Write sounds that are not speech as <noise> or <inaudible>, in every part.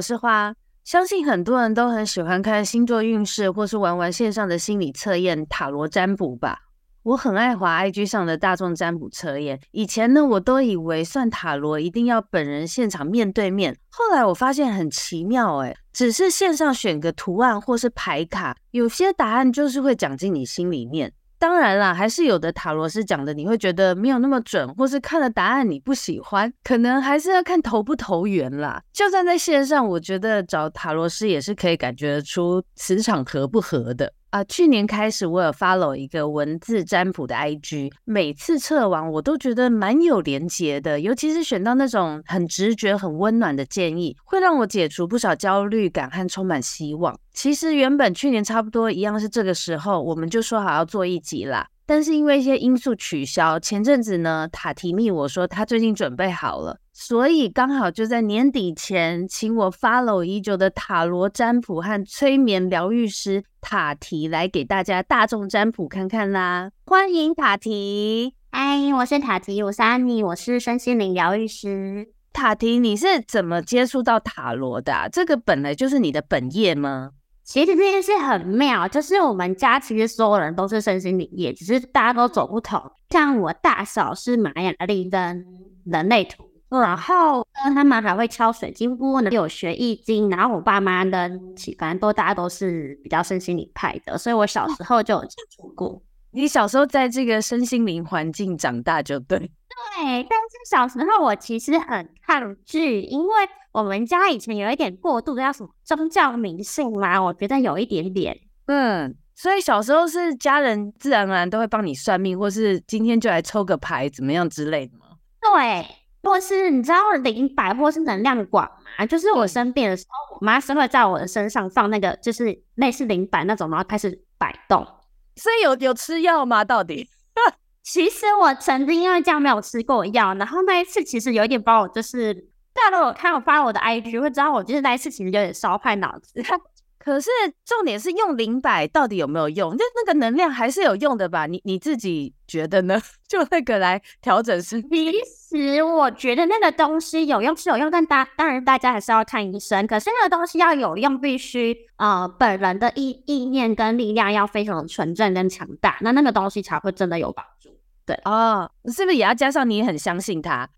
我是花。相信很多人都很喜欢看星座运势，或是玩玩线上的心理测验、塔罗占卜吧。我很爱滑 IG 上的大众占卜测验。以前呢，我都以为算塔罗一定要本人现场面对面。后来我发现很奇妙，诶，只是线上选个图案或是牌卡，有些答案就是会讲进你心里面。当然啦，还是有的塔罗师讲的，你会觉得没有那么准，或是看了答案你不喜欢，可能还是要看投不投缘啦。就算在线上，我觉得找塔罗师也是可以感觉得出磁场合不合的。啊、去年开始我有 follow 一个文字占卜的 IG，每次测完我都觉得蛮有连结的，尤其是选到那种很直觉、很温暖的建议，会让我解除不少焦虑感和充满希望。其实原本去年差不多一样是这个时候，我们就说好要做一集啦。但是因为一些因素取消，前阵子呢，塔提密我说他最近准备好了，所以刚好就在年底前，请我 follow 已久的塔罗占卜和催眠疗愈师塔提来给大家大众占卜看看啦。欢迎塔提，嗨，我是塔提，我是安妮，我是身心灵疗愈师。塔提，你是怎么接触到塔罗的啊？这个本来就是你的本业吗？其实这件事很妙，就是我们家其实所有人都是身心灵业，只是大家都走不同。像我大嫂是玛雅历跟人类图，然后他们还会敲水晶钵呢，有学易经。然后我爸妈呢，反正都大家都是比较身心灵派的，所以我小时候就有接触过。你小时候在这个身心灵环境长大就对。对，但是小时候我其实很抗拒，因为。我们家以前有一点过度的叫什么宗教迷信嘛，我觉得有一点点。嗯，所以小时候是家人自然而然都会帮你算命，或是今天就来抽个牌怎么样之类的吗？对，或是你知道灵摆或是能量广嘛？就是我生病的时候，我妈是会在我的身上放那个，就是类似灵摆那种，然后开始摆动。所以有有吃药吗？到底？<laughs> 其实我曾经因为这样没有吃过药，然后那一次其实有一点把我就是。大家都有看我发我的 IG，会知道我就是那一次其实有点烧坏脑子。<laughs> 可是重点是用灵摆到底有没有用？就那个能量还是有用的吧？你你自己觉得呢？<laughs> 就那个来调整身体。其实我觉得那个东西有用是有用，但大当然大家还是要看医生。可是那个东西要有用，必须呃本人的意意念跟力量要非常的纯正跟强大，那那个东西才会真的有帮助。对哦，是不是也要加上你很相信它？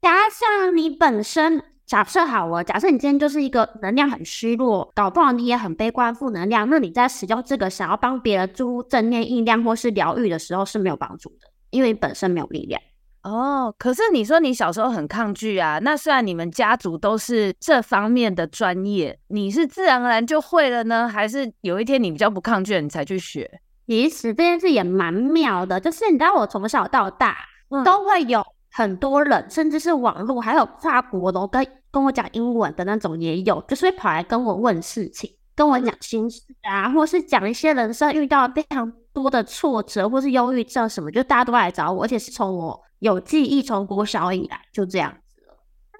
加上你本身，假设好了，假设你今天就是一个能量很虚弱，搞不好你也很悲观负能量，那你在使用这个想要帮别人注入正念力量或是疗愈的时候是没有帮助的，因为你本身没有力量。哦，可是你说你小时候很抗拒啊，那虽然你们家族都是这方面的专业，你是自然而然就会了呢，还是有一天你比较不抗拒，你才去学？其实这件事也蛮妙的，就是你知道我从小到大都会有。很多人，甚至是网络，还有跨国的，跟跟我讲英文的那种也有，就是会跑来跟我问事情，跟我讲心事啊，或是讲一些人生遇到非常多的挫折，或是忧郁症什么，就大家都来找我，而且是从我有记忆，从国小以来就这样子了。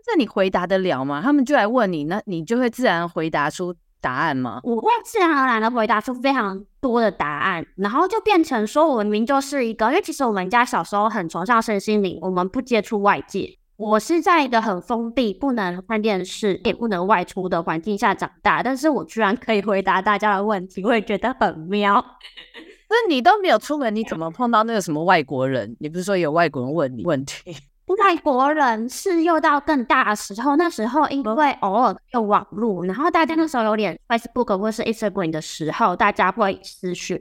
那你回答得了吗？他们就来问你，那你就会自然回答出答案吗？我会自然而然的回答出非常多的答案，然后就变成说，我明明就是一个，因为其实我们家小时候很崇尚身心灵，我们不接触外界。我是在一个很封闭、不能看电视、也不能外出的环境下长大，但是我居然可以回答大家的问题，我也觉得很妙。<laughs> 那你都没有出门，你怎么碰到那个什么外国人？你不是说有外国人问你问题？外国人是又到更大的时候，那时候因为偶尔有网络，然后大家那时候有点 Facebook 或是 Instagram 的时候，大家会私讯。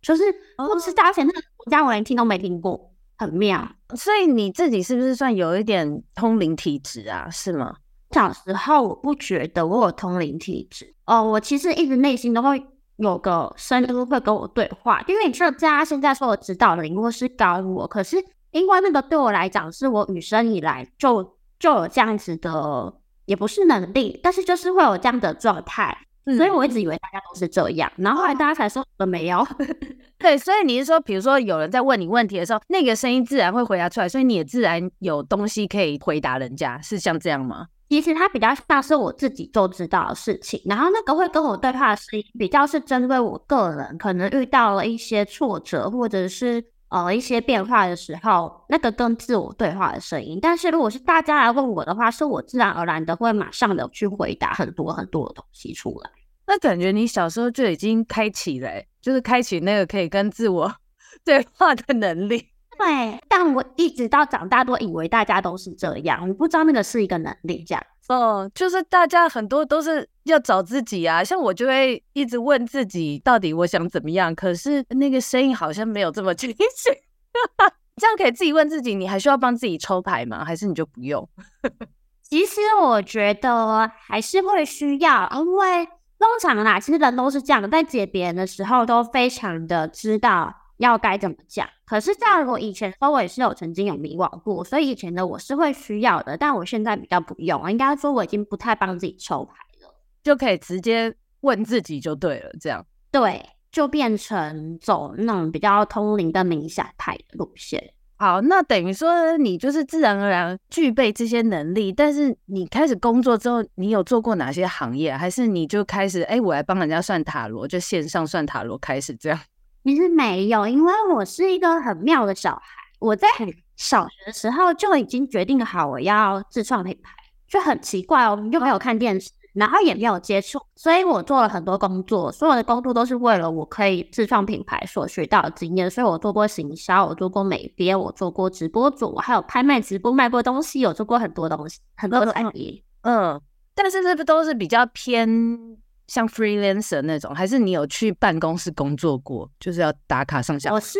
就是不知道，而且那个国家我连听都没听过，很妙。所以你自己是不是算有一点通灵体质啊？是吗？小时候我不觉得我有通灵体质哦，我其实一直内心都会有个声音会跟我对话，因为你知道，大家现在说我指导灵或是高我，可是因为那个对我来讲是我与生以来就就有这样子的，也不是能力，但是就是会有这样的状态。所以我一直以为大家都是这样，然后后来大家才说我没有。<laughs> 对，所以你是说，比如说有人在问你问题的时候，那个声音自然会回答出来，所以你也自然有东西可以回答人家，是像这样吗？其实它比较像是我自己就知道的事情，然后那个会跟我对话的声音比较是针对我个人，可能遇到了一些挫折或者是呃一些变化的时候，那个跟自我对话的声音。但是如果是大家来问我的话，是我自然而然的会马上的去回答很多很多的东西出来。那感觉你小时候就已经开启了，就是开启那个可以跟自我 <laughs> 对话的能力。对，但我一直到长大都以为大家都是这样，我不知道那个是一个能力这样。哦，就是大家很多都是要找自己啊，像我就会一直问自己，到底我想怎么样？可是那个声音好像没有这么清醒。<laughs> 这样可以自己问自己，你还需要帮自己抽牌吗？还是你就不用？<laughs> 其实我觉得还是会需要，因为。通常啦，其实人都是这样的，在解别人的时候都非常的知道要该怎么讲。可是，在我以前，我也是有曾经有迷惘过，所以以前的我是会需要的，但我现在比较不用。应该说，我已经不太帮自己抽牌，就可以直接问自己就对了。这样对，就变成走那种比较通灵的冥想派的路线。好，那等于说你就是自然而然具备这些能力，但是你开始工作之后，你有做过哪些行业？还是你就开始哎、欸，我来帮人家算塔罗，就线上算塔罗开始这样？其实没有，因为我是一个很妙的小孩，我在小学的时候就已经决定好我要自创品牌，就很奇怪哦，又没有看电视。然后也没有接触，所以我做了很多工作，所有的工作都是为了我可以自创品牌所学到的经验。所以我做过行销，我做过美编，我做过直播主，我还有拍卖直播卖过东西，有做过很多东西，很多的案例。嗯，但是这不都是比较偏像 freelancer 那种，还是你有去办公室工作过，就是要打卡上下？我是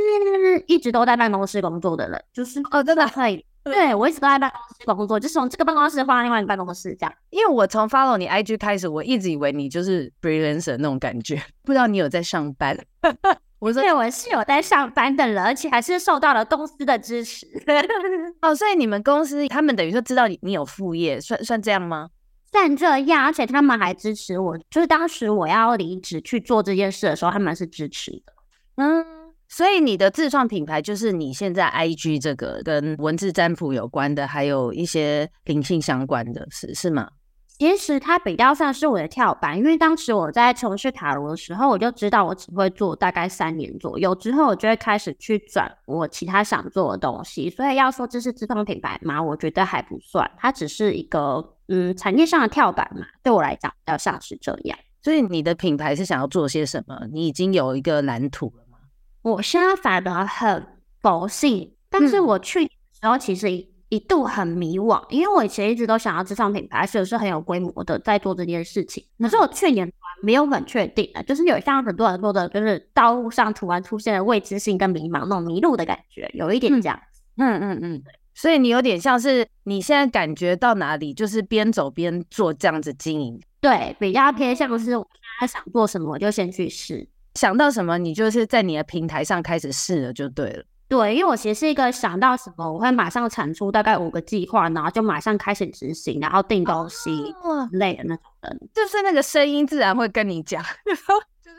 一直都在办公室工作的人，就是哦，真的可以。对，我一直都在办公室工作，就是从这个办公室换到另外一个办公室这样。因为我从 follow 你 IG 开始，我一直以为你就是 freelancer 那种感觉，不知道你有在上班。<laughs> 我说对，我是有在上班的人，而且还是受到了公司的支持。<laughs> 哦，所以你们公司他们等于说知道你你有副业，算算这样吗？算这样，而且他们还支持我，就是当时我要离职去做这件事的时候，他们是支持的。嗯。所以你的自创品牌就是你现在 IG 这个跟文字占卜有关的，还有一些灵性相关的，是是吗？其实它比较像是我的跳板，因为当时我在从事塔罗的时候，我就知道我只会做大概三年左右，之后我就会开始去转我其他想做的东西。所以要说这是自创品牌吗？我觉得还不算，它只是一个嗯产业上的跳板嘛。对我来讲，比较像是这样。所以你的品牌是想要做些什么？你已经有一个蓝图了。我现在反而很佛系，但是我去年的时候其实一度很迷惘，因为我以前一直都想要自创品牌，所以是很有规模的在做这件事情。可是我去年没有很确定的，就是有像很多人说的，就是道路上突然出现了未知性跟迷茫那种迷路的感觉，有一点这样。嗯嗯嗯，所以你有点像是你现在感觉到哪里，就是边走边做这样子经营。对，比较偏向是我现在想做什么，我就先去试。想到什么，你就是在你的平台上开始试了就对了。对，因为我其实是一个想到什么，我会马上产出大概五个计划，然后就马上开始执行，然后订东西类的那种人，就是那个声音自然会跟你讲，<laughs>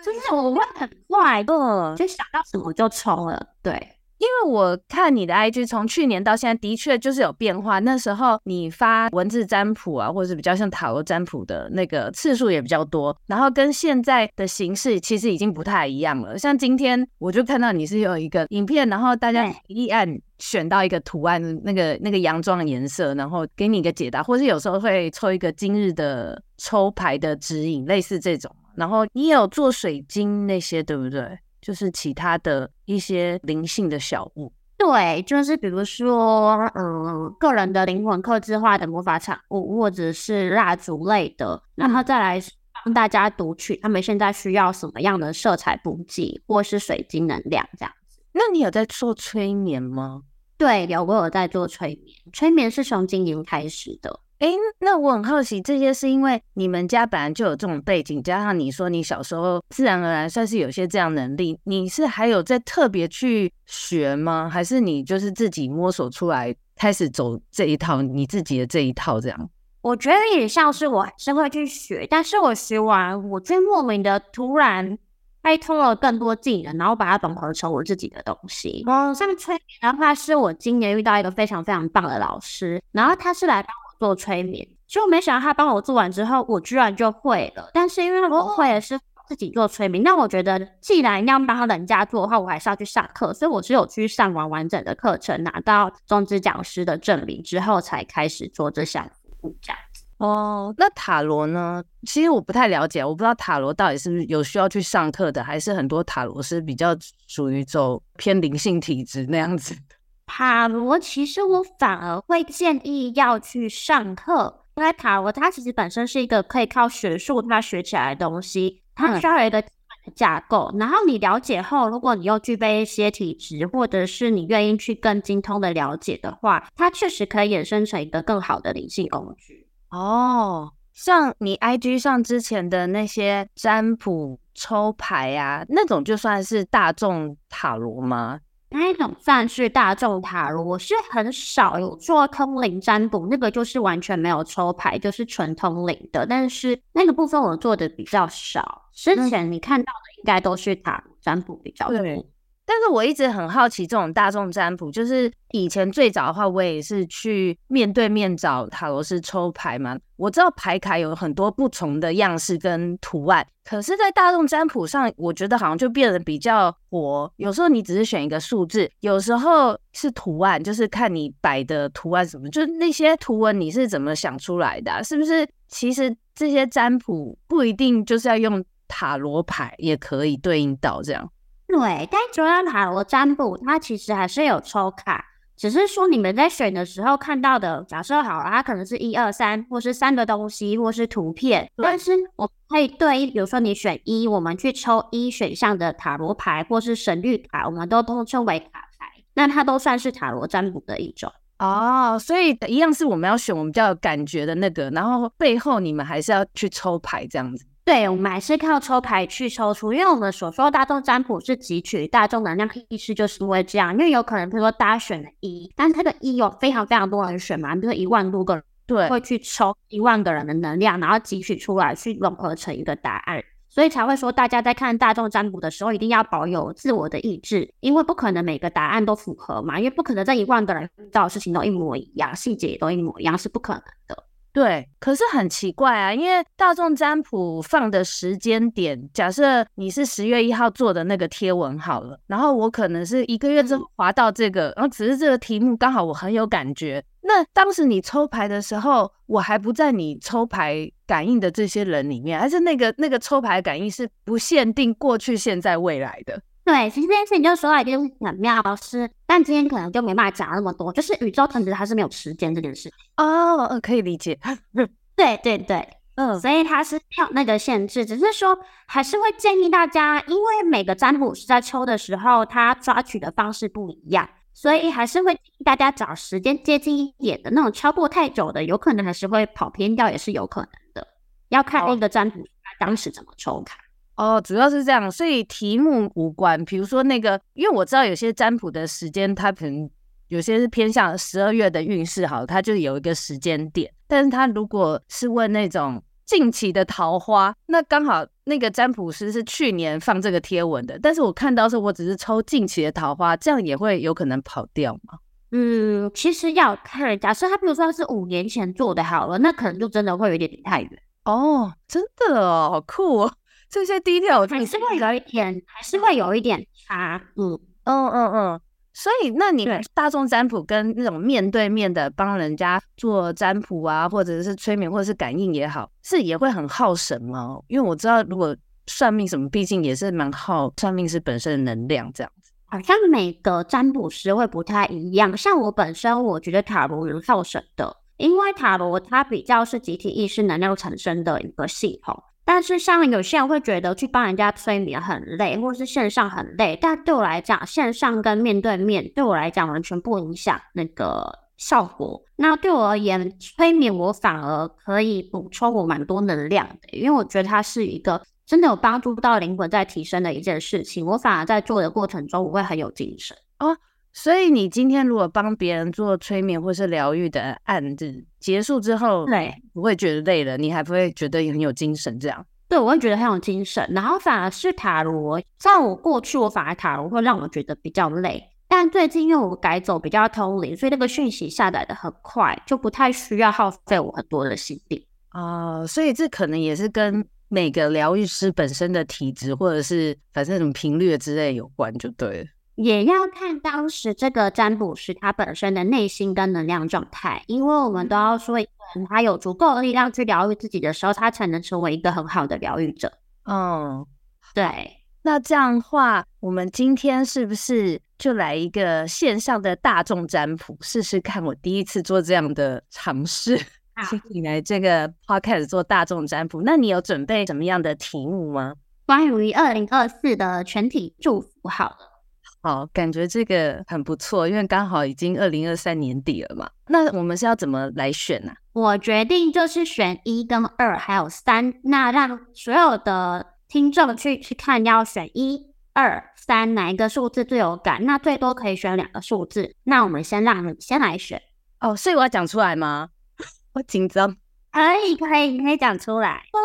就是我会很快的就想到什么就冲了，对。因为我看你的 IG 从去年到现在的确就是有变化，那时候你发文字占卜啊，或者是比较像塔罗占卜的那个次数也比较多，然后跟现在的形式其实已经不太一样了。像今天我就看到你是有一个影片，然后大家一按选到一个图案，那个那个洋装的颜色，然后给你一个解答，或是有时候会抽一个今日的抽牌的指引，类似这种。然后你有做水晶那些，对不对？就是其他的一些灵性的小物，对，就是比如说，嗯，个人的灵魂刻制化的魔法产物，或者是蜡烛类的，然后再来帮大家读取他们现在需要什么样的色彩补给，或是水晶能量这样子。那你有在做催眠吗？对，有，我有在做催眠。催眠是从今年开始的。哎，那我很好奇，这些是因为你们家本来就有这种背景，加上你说你小时候自然而然算是有些这样能力，你是还有在特别去学吗？还是你就是自己摸索出来，开始走这一套，你自己的这一套这样？我觉得也像是我还是会去学，但是我学完，我却莫名的突然开通了更多技能，然后把它整合成我自己的东西。哦，像催眠的话，是我今年遇到一个非常非常棒的老师，然后他是来帮我做催眠，就没想到他帮我做完之后，我居然就会了。但是因为我会的是自己做催眠，那我觉得既然要帮人家做的话，我还是要去上课，所以我只有去上完完整的课程，拿到中职讲师的证明之后，才开始做这项服务这样子。哦，那塔罗呢？其实我不太了解，我不知道塔罗到底是不是有需要去上课的，还是很多塔罗是比较属于走偏灵性体质那样子。塔罗其实我反而会建议要去上课，因为塔罗它其实本身是一个可以靠学术它学起来的东西，它需要有一个架构。嗯、然后你了解后，如果你又具备一些体质，或者是你愿意去更精通的了解的话，它确实可以衍生成一个更好的灵性工具。哦，像你 IG 上之前的那些占卜、抽牌啊，那种就算是大众塔罗吗？那一种算是大众塔罗，我是很少有做通灵占卜，那个就是完全没有抽牌，就是纯通灵的。但是那个部分我做的比较少。之前你看到的应该都是塔罗占卜比较多。但是我一直很好奇，这种大众占卜，就是以前最早的话，我也是去面对面找塔罗师抽牌嘛。我知道牌卡有很多不同的样式跟图案，可是，在大众占卜上，我觉得好像就变得比较活。有时候你只是选一个数字，有时候是图案，就是看你摆的图案什么，就那些图文你是怎么想出来的？是不是？其实这些占卜不一定就是要用塔罗牌，也可以对应到这样。对，但主要塔罗占卜它其实还是有抽卡，只是说你们在选的时候看到的，假设好了，它可能是一二三，或是三个东西，或是图片。对但是我可以对，比如说你选一，我们去抽一选项的塔罗牌，或是神谕卡，我们都通称为卡牌，那它都算是塔罗占卜的一种。哦，所以一样是我们要选我们比较有感觉的那个，然后背后你们还是要去抽牌这样子。对，我们还是靠抽牌去抽出，因为我们所说的大众占卜是汲取大众能量意识，就是因为这样，因为有可能比如说大家选了一，但是这个一有非常非常多人选嘛，比如说一万多个人，对，会去抽一万个人的能量，然后汲取出来去融合成一个答案，所以才会说大家在看大众占卜的时候，一定要保有自我的意志，因为不可能每个答案都符合嘛，因为不可能这一万个人遇到的事情都一模一样，细节也都一模一样，是不可能的。对，可是很奇怪啊，因为大众占卜放的时间点，假设你是十月一号做的那个贴文好了，然后我可能是一个月之后滑到这个，然后只是这个题目刚好我很有感觉。那当时你抽牌的时候，我还不在你抽牌感应的这些人里面，还是那个那个抽牌感应是不限定过去、现在、未来的？对，其实这件事情就说来就很妙，是，但今天可能就没办法讲那么多。就是宇宙其实它是没有时间这件事哦，呃，可以理解。对 <laughs> 对对，嗯，所以它是没有那个限制，只是说还是会建议大家，因为每个占卜师在抽的时候，他抓取的方式不一样，所以还是会建议大家找时间接近一点的那种，超过太久的，有可能还是会跑偏掉，也是有可能的。要看那个占卜师当时怎么抽卡。哦，主要是这样，所以题目无关。比如说那个，因为我知道有些占卜的时间，它可能有些是偏向十二月的运势，好，它就有一个时间点。但是它如果是问那种近期的桃花，那刚好那个占卜师是去年放这个贴文的，但是我看到是我只是抽近期的桃花，这样也会有可能跑掉吗？嗯，其实要看，假设他比如说他是五年前做的好了，那可能就真的会有点离太远。哦，真的哦，好酷哦。这些 detail 还是会有一点，还是会有一点差。嗯嗯嗯嗯。所以，那你大众占卜跟那种面对面的帮人家做占卜啊，或者是催眠，或者是感应也好，是也会很耗神吗？因为我知道，如果算命什么，毕竟也是蛮耗算命师本身的能量这样子。好像每个占卜师会不太一样。像我本身，我觉得塔罗蛮耗神的，因为塔罗它比较是集体意识能量产生的一个系统。但是像有些人会觉得去帮人家催眠很累，或是线上很累，但对我来讲，线上跟面对面对我来讲完全不影响那个效果。那对我而言，催眠我反而可以补充我蛮多能量的，因为我觉得它是一个真的有帮助到灵魂在提升的一件事情。我反而在做的过程中，我会很有精神哦。所以你今天如果帮别人做催眠或是疗愈的案子结束之后，对，不会觉得累了，你还不会觉得很有精神？这样？对，我会觉得很有精神。然后反而是塔罗，像我过去，我反而塔罗会让我觉得比较累。但最近因为我改走比较通灵，所以那个讯息下载的很快，就不太需要耗费我很多的心力啊、呃。所以这可能也是跟每个疗愈师本身的体质，或者是反正什么频率之类有关，就对了。也要看当时这个占卜师他本身的内心跟能量状态，因为我们都要说，一个人他有足够的力量去疗愈自己的时候，他才能成为一个很好的疗愈者。嗯，对。那这样的话，我们今天是不是就来一个线上的大众占卜试试看？我第一次做这样的尝试，<laughs> 请你来这个 podcast 做大众占卜。那你有准备什么样的题目吗？关于二零二四的全体祝福，好了。好，感觉这个很不错，因为刚好已经二零二三年底了嘛。那我们是要怎么来选呢、啊？我决定就是选一跟二还有三，那让所有的听众去去看，要选一、二、三哪一个数字最有感？那最多可以选两个数字。那我们先让你先来选哦，所以我要讲出来吗？<laughs> 我紧张。可以，可以，你可以讲出来。哦，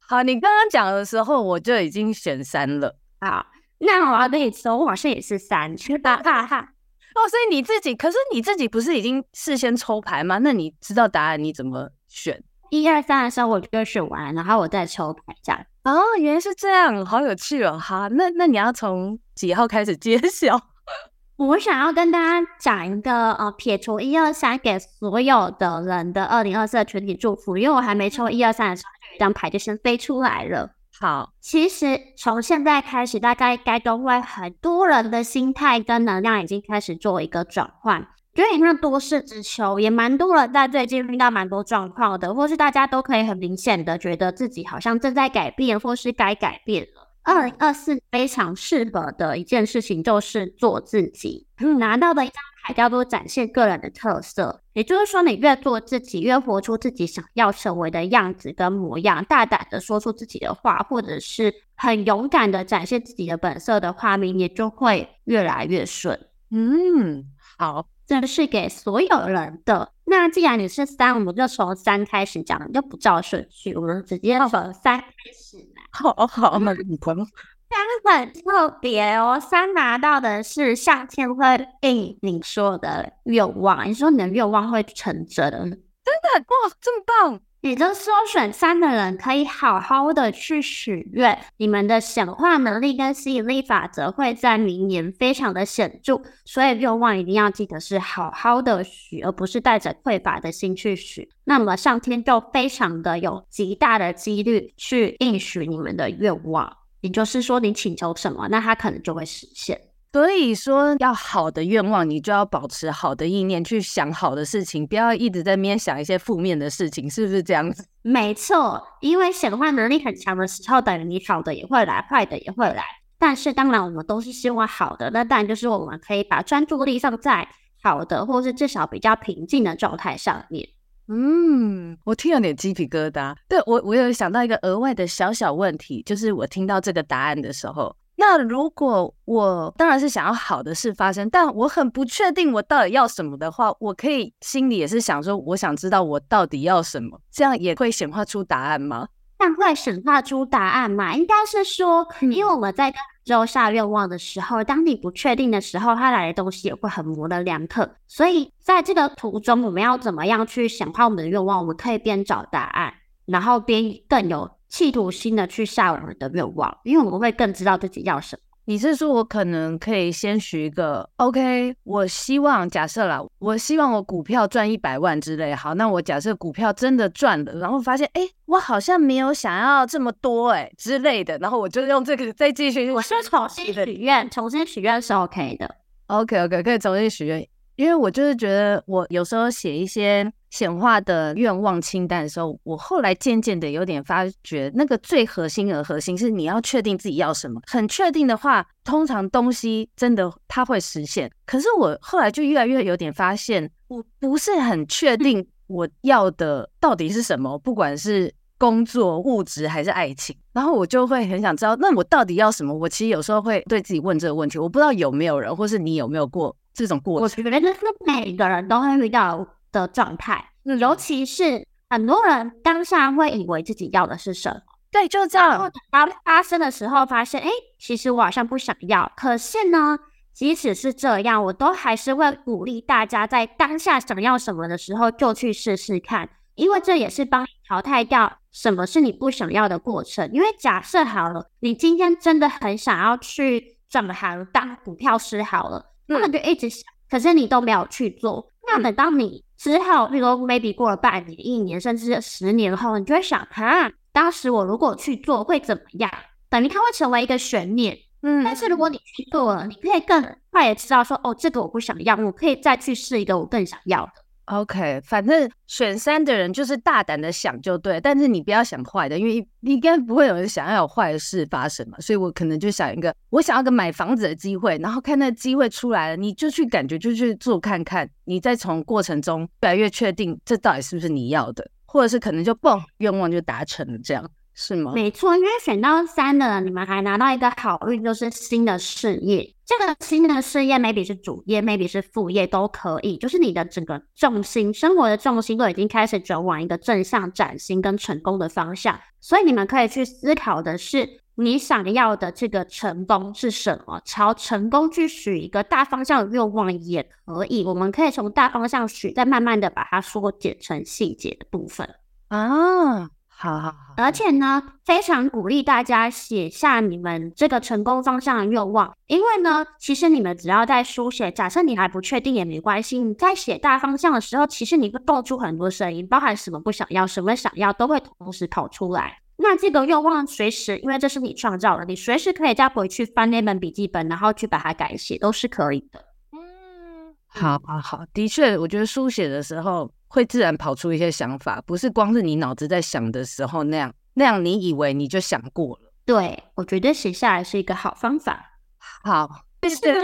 好，你刚刚讲的时候我就已经选三了。好。那我要跟你说，我好像也是三，哈哈哈。<laughs> 哦，所以你自己，可是你自己不是已经事先抽牌吗？那你知道答案，你怎么选？一二三的时候我就选完，然后我再抽牌这样。哦，原来是这样，好有趣哦。哈，那那你要从几号开始揭晓？<laughs> 我想要跟大家讲一个呃，撇除一二三给所有的人的二零二四的全体祝福，因为我还没抽一二三的时候，这张牌就先飞出来了。好，其实从现在开始，大概该都会很多人的心态跟能量已经开始做一个转换，有点像多事之秋，也蛮多人在最近遇到蛮多状况的，或是大家都可以很明显的觉得自己好像正在改变，或是该改变了。二零二四非常适合的一件事情就是做自己。嗯，拿到的一张牌叫做展现个人的特色，也就是说，你越做自己，越活出自己想要成为的样子跟模样，大胆的说出自己的话，或者是很勇敢的展现自己的本色的话，你也就会越来越顺。嗯，好，这是给所有人的。那既然你是三，我们就从三开始讲，就不照顺序，我们直接从三开始来。好好，那你朋友三很特别哦。三拿到的是上天会应你说的愿望，你说你的愿望会成真，真的哇，这么棒！也就是说，选三的人可以好好的去许愿，你们的显化能力跟吸引力法则会在明年非常的显著，所以愿望一定要记得是好好的许，而不是带着匮乏的心去许。那么上天就非常的有极大的几率去应许你们的愿望，也就是说，你请求什么，那它可能就会实现。所以说，要好的愿望，你就要保持好的意念，去想好的事情，不要一直在那边想一些负面的事情，是不是这样子？<laughs> 没错，因为显化能力很强的时候，等于你好的也会来，坏的也会来。但是当然，我们都是希望好的，那当然就是我们可以把专注力放在好的，或是至少比较平静的状态上面。嗯，我听有点鸡皮疙瘩。对，我，我有想到一个额外的小小问题，就是我听到这个答案的时候。那如果我当然是想要好的事发生，但我很不确定我到底要什么的话，我可以心里也是想说，我想知道我到底要什么，这样也会显化出答案吗？但会显化出答案嘛？应该是说，因为我们在之后下愿望的时候，当你不确定的时候，它来的东西也会很模棱两可。所以在这个途中，我们要怎么样去显化我们的愿望？我们可以边找答案，然后边更有。企图心的去下我们的愿望，因为我们会更知道自己要什么。你是说我可能可以先许一个，OK？我希望假设啦，我希望我股票赚一百万之类。好，那我假设股票真的赚了，然后发现，哎、欸，我好像没有想要这么多，哎之类的，然后我就用这个再继续。我是重新许愿，重新许愿是 OK 的。OK，OK，okay, okay, 可以重新许愿。因为我就是觉得，我有时候写一些显化的愿望清单的时候，我后来渐渐的有点发觉，那个最核心的核心是你要确定自己要什么。很确定的话，通常东西真的它会实现。可是我后来就越来越有点发现，我不是很确定我要的到底是什么，不管是。工作、物质还是爱情，然后我就会很想知道，那我到底要什么？我其实有时候会对自己问这个问题，我不知道有没有人，或是你有没有过这种过程？我觉得是每个人都会遇到的状态，尤其是很多人当下会以为自己要的是什么，对，就这样。当发生的时候，发现，哎，其实我好像不想要。可是呢，即使是这样，我都还是会鼓励大家在当下想要什么的时候，就去试试看。因为这也是帮你淘汰掉什么是你不想要的过程。因为假设好了，你今天真的很想要去转行当股票师好了，那么就一直想，可是你都没有去做。那等到你之后，比如 maybe 过了半年、一年，甚至十年后，你就会想，哈，当时我如果去做会怎么样？等于它会成为一个悬念。嗯，但是如果你去做了，你可以更快的知道说，哦，这个我不想要，我可以再去试一个我更想要的。OK，反正选三的人就是大胆的想就对，但是你不要想坏的，因为你应该不会有人想要有坏的事发生嘛。所以我可能就想一个，我想要个买房子的机会，然后看那机会出来了，你就去感觉就去做看看，你再从过程中越来越确定这到底是不是你要的，或者是可能就蹦愿望就达成了这样。是吗？没错，因为选到三的人，你们还拿到一个好运，就是新的事业。这个新的事业，maybe 是主业，maybe 是副业，都可以。就是你的整个重心，生活的重心都已经开始转往一个正向、崭新跟成功的方向。所以你们可以去思考的是，你想要的这个成功是什么？朝成功去许一个大方向的愿望也可以。我们可以从大方向许，再慢慢的把它缩减成细节的部分啊。好好好，而且呢，非常鼓励大家写下你们这个成功方向的愿望，因为呢，其实你们只要在书写，假设你还不确定也没关系，你在写大方向的时候，其实你会蹦出很多声音，包含什么不想要，什么想要，都会同时跑出来。那这个愿望随时，因为这是你创造的，你随时可以再回去翻那本笔记本，然后去把它改写，都是可以的。嗯，好好好，的确，我觉得书写的时候。会自然跑出一些想法，不是光是你脑子在想的时候那样，那样你以为你就想过了。对，我觉得写下来是一个好方法。好，但是选到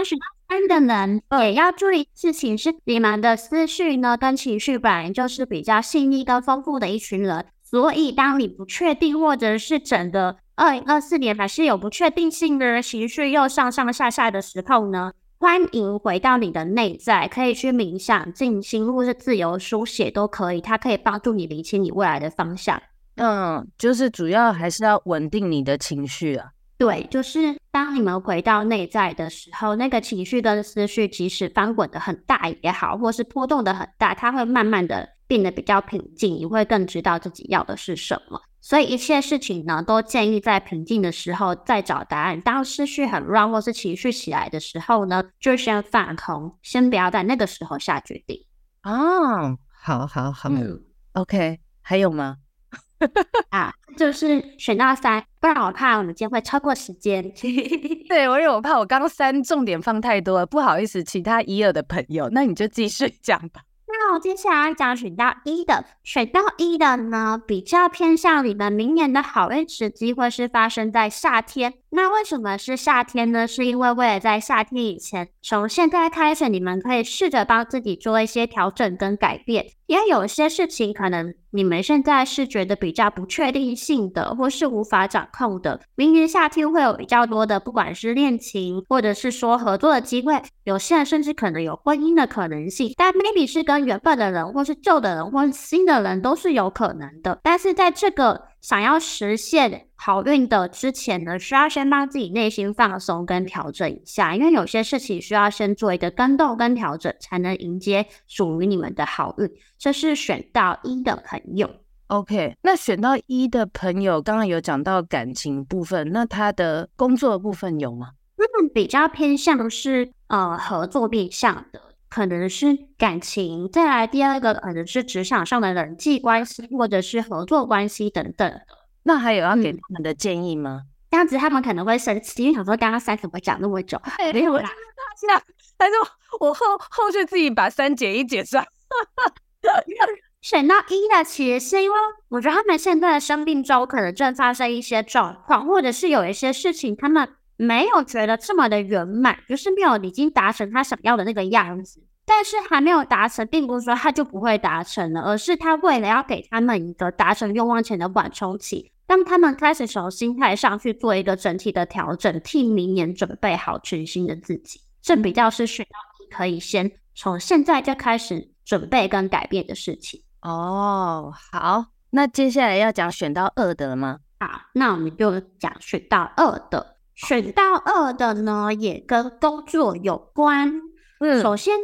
三的人也要注意事情是，你们的思绪呢跟情绪本来就是比较细腻跟丰富的一群人，所以当你不确定或者是整个二零二四年还是有不确定性的情绪又上上下下的时候呢，欢迎回到你的内在，可以去冥想、静心，或是自由书写都可以。它可以帮助你理清你未来的方向。嗯，就是主要还是要稳定你的情绪啊。对，就是当你们回到内在的时候，那个情绪跟思绪，即使翻滚的很大也好，或是波动的很大，它会慢慢的变得比较平静，你会更知道自己要的是什么。所以一切事情呢，都建议在平静的时候再找答案。当思绪很乱或是情绪起来的时候呢，就先放空，先不要在那个时候下决定。哦，好好好，嗯，OK，还有吗？<laughs> 啊，就是选到三，不然我怕我们今天会超过时间。<laughs> 对，我因为我怕我刚刚三重点放太多了，不好意思，其他一二的朋友，那你就继续讲吧。那我接下来讲选到一的，选到一的呢，比较偏向你们明年的好运时机会是发生在夏天。那为什么是夏天呢？是因为为了在夏天以前，从现在开始，你们可以试着帮自己做一些调整跟改变。因为有些事情可能你们现在是觉得比较不确定性的，或是无法掌控的。明年夏天会有比较多的，不管是恋情，或者是说合作的机会，有些人甚至可能有婚姻的可能性。但 maybe 是跟原本的人，或是旧的人，或是新的人，都是有可能的。但是在这个想要实现好运的之前呢，需要先帮自己内心放松跟调整一下，因为有些事情需要先做一个跟动跟调整，才能迎接属于你们的好运。这是选到一的朋友。OK，那选到一的朋友，刚刚有讲到感情部分，那他的工作的部分有吗？嗯，比较偏向是呃合作面向的。可能是感情，再来第二个可能是职场上的人际关系，或者是合作关系等等。那还有要给他们的建议吗？嗯、这样子他们可能会生气，因为想说刚刚三怎么讲那么久？没有啦，但是我后后续自己把三减一减上。选到一的，其实是因为我觉得他们现在的生命中可能正发生一些状况，或者是有一些事情他们没有觉得这么的圆满，就是没有已经达成他想要的那个样子。但是还没有达成，并不是说他就不会达成了，而是他为了要给他们一个达成愿望前的缓冲期，当他们开始从心态上去做一个整体的调整，替明年准备好全新的自己。这比较是选到一可以先从现在就开始准备跟改变的事情。哦，好，那接下来要讲选到二的了吗？好，那我们就讲选到二的。选到二的呢，也跟工作有关。嗯，首先。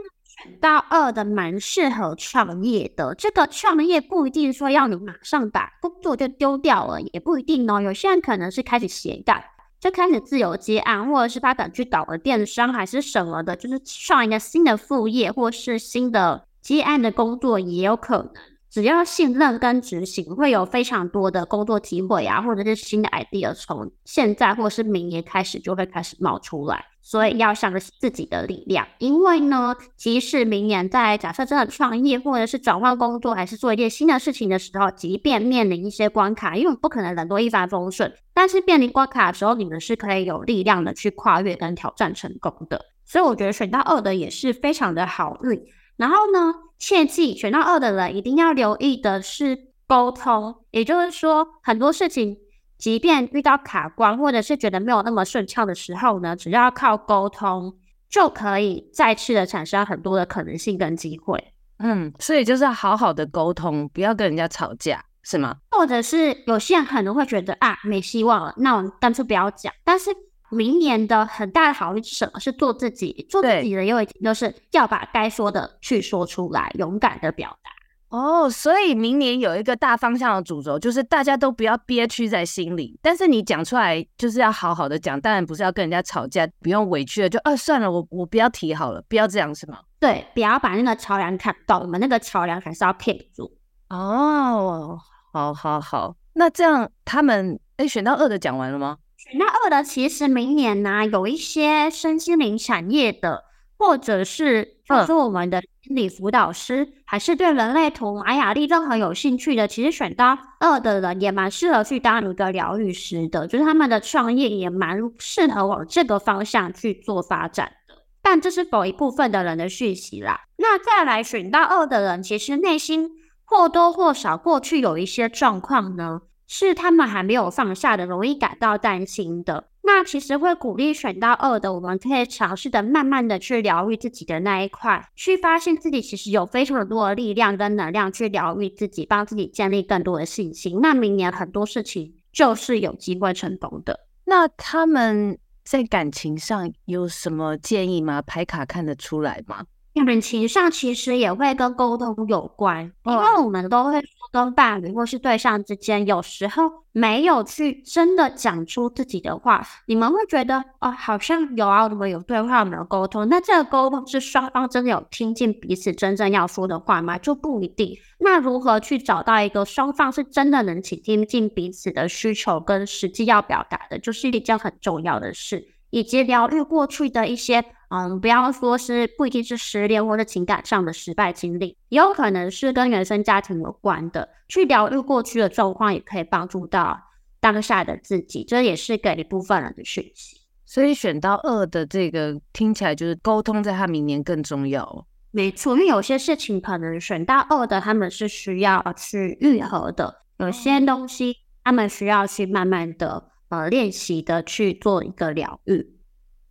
选到二的蛮适合创业的，这个创业不一定说要你马上把工作就丢掉了，也不一定哦。有些人可能是开始斜杠，就开始自由接案，或者是他敢去搞个电商还是什么的，就是创一个新的副业或是新的接案的工作也有可能。只要信任跟执行，会有非常多的工作机会啊，或者是新的 idea 从现在或是明年开始就会开始冒出来。所以要相信自己的力量，因为呢，即使明年在假设真的创业，或者是转换工作，还是做一件新的事情的时候，即便面临一些关卡，因为我们不可能人都一帆风顺，但是面临关卡的时候，你们是可以有力量的去跨越跟挑战成功的。所以我觉得选到二的也是非常的好运。然后呢，切记选到二的人一定要留意的是沟通，也就是说很多事情，即便遇到卡关或者是觉得没有那么顺畅的时候呢，只要靠沟通就可以再次的产生很多的可能性跟机会。嗯，所以就是要好好的沟通，不要跟人家吵架，是吗？或者是有些人可能会觉得啊，没希望了，那我干脆不要讲。但是明年的很大的好运是什么？是做自己，做自己的又一点就是要把该说的去说出来，勇敢的表达。哦，所以明年有一个大方向的主轴，就是大家都不要憋屈在心里，但是你讲出来就是要好好的讲，当然不是要跟人家吵架，不用委屈了，就啊算了，我我不要提好了，不要这样是吗？对，不要把那个桥梁砍断，我们那个桥梁还是要 keep 住。哦，好好好，那这样他们哎选到二的讲完了吗？选到二的，其实明年呢、啊、有一些身心灵产业的，或者是说我们的心理辅导师，嗯、还是对人类图、玛雅历任何有兴趣的，其实选到二的人也蛮适合去当一个疗愈师的，就是他们的创业也蛮适合往这个方向去做发展的。但这是否一部分的人的讯息啦。那再来选到二的人，其实内心或多或少过去有一些状况呢。是他们还没有放下的，容易感到担心的。那其实会鼓励选到二的，我们可以尝试的，慢慢的去疗愈自己的那一块，去发现自己其实有非常多的力量跟能量去疗愈自己，帮自己建立更多的信心。那明年很多事情就是有机会成功的。那他们在感情上有什么建议吗？牌卡看得出来吗？感情上其实也会跟沟通有关，因为我们都会说跟伴侣或是对象之间，有时候没有去真的讲出自己的话，你们会觉得哦，好像有啊，我们有对话，我们有沟通，那这个沟通是双方真的有听进彼此真正要说的话吗？就不一定。那如何去找到一个双方是真的能倾听进彼此的需求跟实际要表达的，就是一件很重要的事。以及疗愈过去的一些，嗯，不要说是不一定是失恋或者情感上的失败经历，也有可能是跟原生家庭有关的。去疗愈过去的状况，也可以帮助到当下的自己，这也是给一部分人的讯息。所以选到二的这个听起来就是沟通，在他明年更重要。没错，因为有些事情可能选到二的他们是需要去愈合的，有些东西他们需要去慢慢的。呃，练习的去做一个疗愈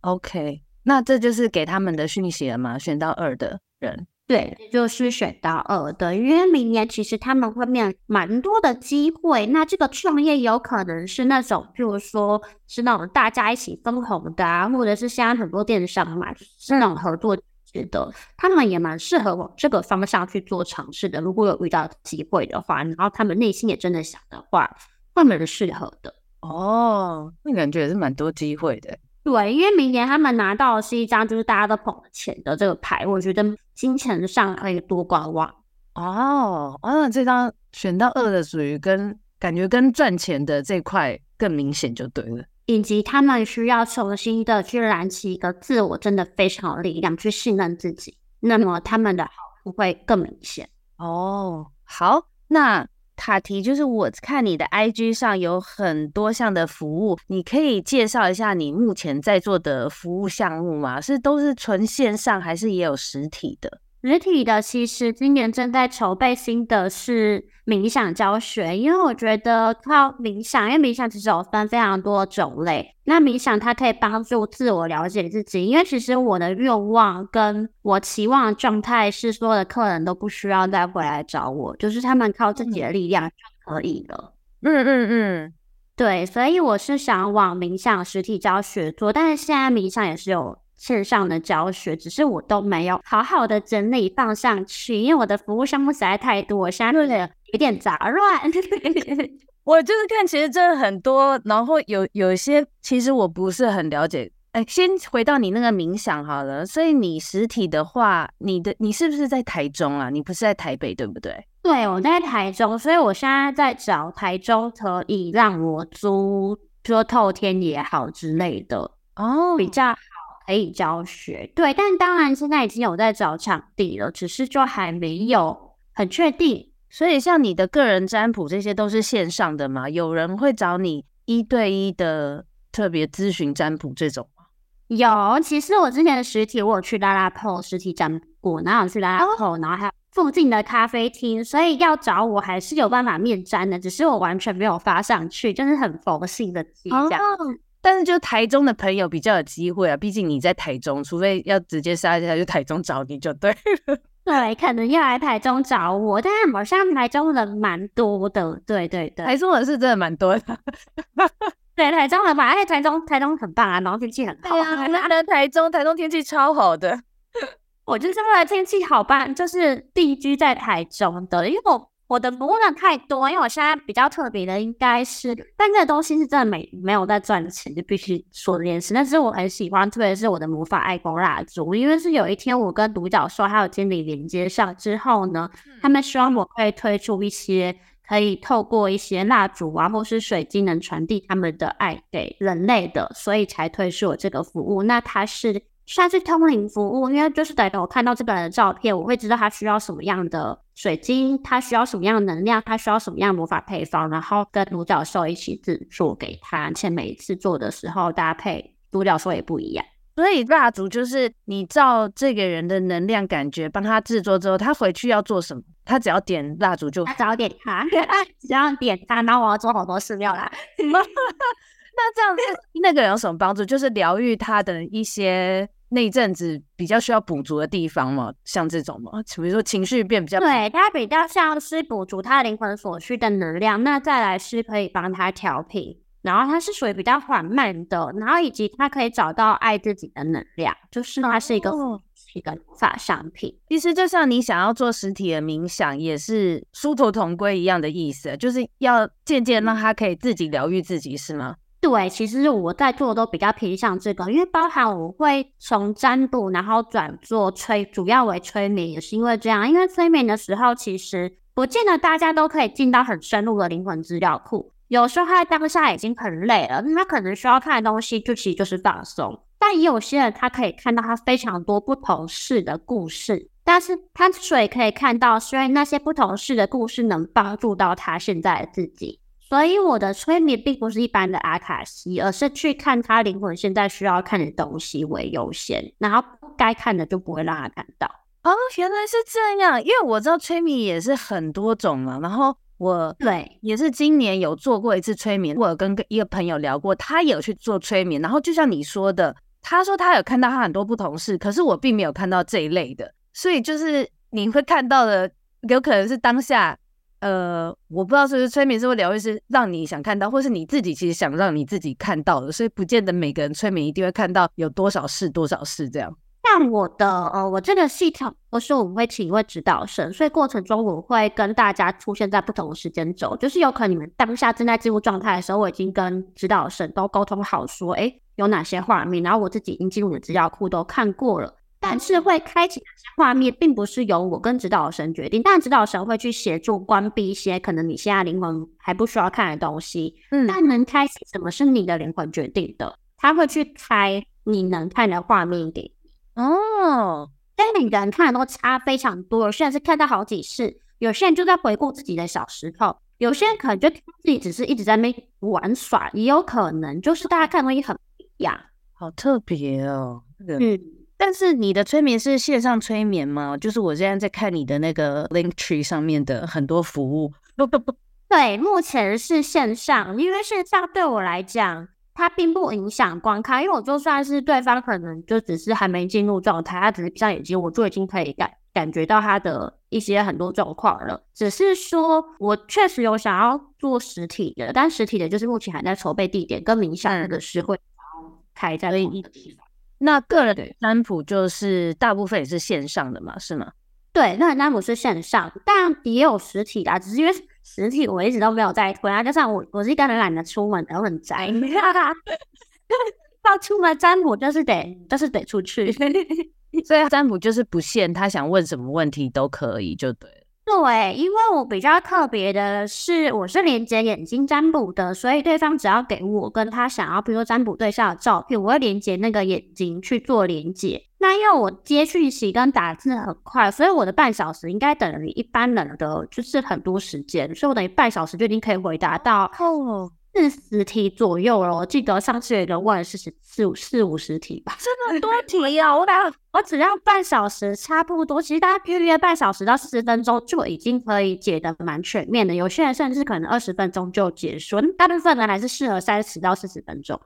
，OK，那这就是给他们的讯息了吗？选到二的人，对，就是选到二的，因为明年其实他们会面蛮多的机会。那这个创业有可能是那种，譬如说是那种大家一起分红的啊，或者是现在很多电商嘛，是那种合作的，他们也蛮适合往这个方向去做尝试的。如果有遇到机会的话，然后他们内心也真的想的话，会蛮适合的。哦，那感觉也是蛮多机会的。对，因为明年他们拿到的是一张就是大家都捧着钱的这个牌，我觉得金钱上可以多观望。哦，哦，那这张选到二的属于跟感觉跟赚钱的这块更明显就对了。以及他们需要重新的去燃起一个自我，真的非常有力量去信任自己，那么他们的好处会更明显。哦。好，那卡提就是我看你的 IG 上有很多项的服务，你可以介绍一下你目前在做的服务项目吗？是都是纯线上，还是也有实体的？实体的其实今年正在筹备新的是冥想教学，因为我觉得靠冥想，因为冥想其实有分非常多种类。那冥想它可以帮助自我了解自己，因为其实我的愿望跟我期望的状态是，所有的客人都不需要再回来找我，就是他们靠自己的力量就可以了。嗯嗯嗯，对，所以我是想往冥想实体教学做，但是现在冥想也是有。线上的教学，只是我都没有好好的整理放上去，因为我的服务项目实在太多，我现在有点有点杂乱。<laughs> 我就是看，其实真的很多，然后有有一些其实我不是很了解。哎，先回到你那个冥想好了。所以你实体的话，你的你是不是在台中啊？你不是在台北对不对？对，我在台中，所以我现在在找台中可以让我租，说透天也好之类的哦，比较。可以教学，对，但当然现在已经有在找场地了，只是就还没有很确定。所以像你的个人占卜这些都是线上的吗？有人会找你一对一的特别咨询占卜这种吗？有，其实我之前的实体我有去拉拉铺实体占卜，然后有去拉拉铺，然后还有附近的咖啡厅，所以要找我还是有办法面占的，只是我完全没有发上去，就是很佛系的这样。哦但是就台中的朋友比较有机会啊，毕竟你在台中，除非要直接杀下去台中找你就对了。<laughs> 对，可能要来台中找我，但是好像台中人蛮多的。对对对，台中人是真的蛮多的。对，台中人嘛，而且台中台中很棒啊，然后天气很好。对啊，来了台中，台中天气超好的。<laughs> 我就是为了天气好吧，就是定居在台中的，因为我。我的服务量太多，因为我现在比较特别的应该是，但这个东西是真的没没有在赚钱，就必须说这件事。但是我很喜欢，特别是我的魔法爱光蜡烛，因为是有一天我跟独角兽还有经理连接上之后呢，他们希望我可以推出一些可以透过一些蜡烛啊或是水晶能传递他们的爱给人类的，所以才推出我这个服务。那它是。算是通灵服务，因为就是等于我看到这个人的照片，我会知道他需要什么样的水晶，他需要什么样的能量，他需要什么样的魔法配方，然后跟独角兽一起制作给他。而且每一次做的时候搭配独角兽也不一样，所以蜡烛就是你照这个人的能量感觉帮他制作之后，他回去要做什么？他只要点蜡烛就，他只要点他，<laughs> 只要点他，然后我要做好多寺庙啦。<laughs> 那这样子，<laughs> 那个人有什么帮助？就是疗愈他的一些那阵子比较需要补足的地方嘛，像这种嘛，比如说情绪变比较，对，他比较像是补足他灵魂所需的能量。那再来是可以帮他调频，然后他是属于比较缓慢的，然后以及他可以找到爱自己的能量，就是它是一个、哦、一个法商品。其实就像你想要做实体的冥想，也是殊途同归一样的意思，就是要渐渐让他可以自己疗愈自己，是吗？对，其实我在做的都比较偏向这个，因为包含我会从占卜，然后转做催，主要为催眠，也是因为这样。因为催眠的时候，其实不见得大家都可以进到很深入的灵魂资料库。有时候他当下已经很累了，他可能需要看的东西就其实就是放松。但也有些人他可以看到他非常多不同事的故事，但是他之所以可以看到，是因为那些不同事的故事能帮助到他现在的自己。所以我的催眠并不是一般的阿卡西，而是去看他灵魂现在需要看的东西为优先，然后不该看的就不会让他看到。哦，原来是这样，因为我知道催眠也是很多种嘛。然后我对也是今年有做过一次催眠，我有跟一个朋友聊过，他也有去做催眠。然后就像你说的，他说他有看到他很多不同事，可是我并没有看到这一类的。所以就是你会看到的，有可能是当下。呃，我不知道是不是催眠师或疗愈师让你想看到，或是你自己其实想让你自己看到的，所以不见得每个人催眠一定会看到有多少事多少事这样。像我的呃，我这个系统不是我们会请一位指导神，所以过程中我会跟大家出现在不同的时间轴，就是有可能你们当下正在进入状态的时候，我已经跟指导神都沟通好说，哎，有哪些画面，然后我自己已经进入你的资料库都看过了。但是会开启哪些画面，并不是由我跟指导神决定，但指导神会去协助关闭一些可能你现在灵魂还不需要看的东西。嗯，但能开启什么是你的灵魂决定的，他会去开你能看的画面给你。哦，但每个人看的都差非常多，有些人是看到好几次，有些人就在回顾自己的小时候，有些人可能就自己只是一直在那边玩耍，也有可能就是大家看东西很不一样，好特别哦。嗯，但是你的催眠是线上催眠吗？就是我现在在看你的那个 Linktree 上面的很多服务。<laughs> 对，目前是线上，因为线上对我来讲。它并不影响观看，因为我就算是对方可能就只是还没进入状态，他只是闭上眼睛，我就已经可以感感觉到他的一些很多状况了。只是说我确实有想要做实体的，但实体的就是目前还在筹备地点跟冥想的时会开在另一个地方。那个人占卜就是大部分也是线上的嘛，是吗？对，那占卜是线上，但也有实体的，只是因为。实体我一直都没有在推啊，加上我我是一个人懒得出门，然后很宅，<laughs> 要出门占卜就是得就是得出去，<laughs> 所以占卜就是不限他想问什么问题都可以，就对。对，因为我比较特别的是，我是连接眼睛占卜的，所以对方只要给我跟他想要，比如说占卜对象的照片，我会连接那个眼睛去做连接。那因为我接讯息跟打字很快，所以我的半小时应该等于一般人的就是很多时间，所以我等于半小时就已经可以回答到。哦。四十题左右了，我记得上次有人问四十四五四五十题吧，这么多题啊！我打我只要半小时差不多，其实大家预约半小时到四十分钟就已经可以解得蛮全面的。有些人甚至可能二十分钟就结束，大部分人还是适合三十到四十分钟。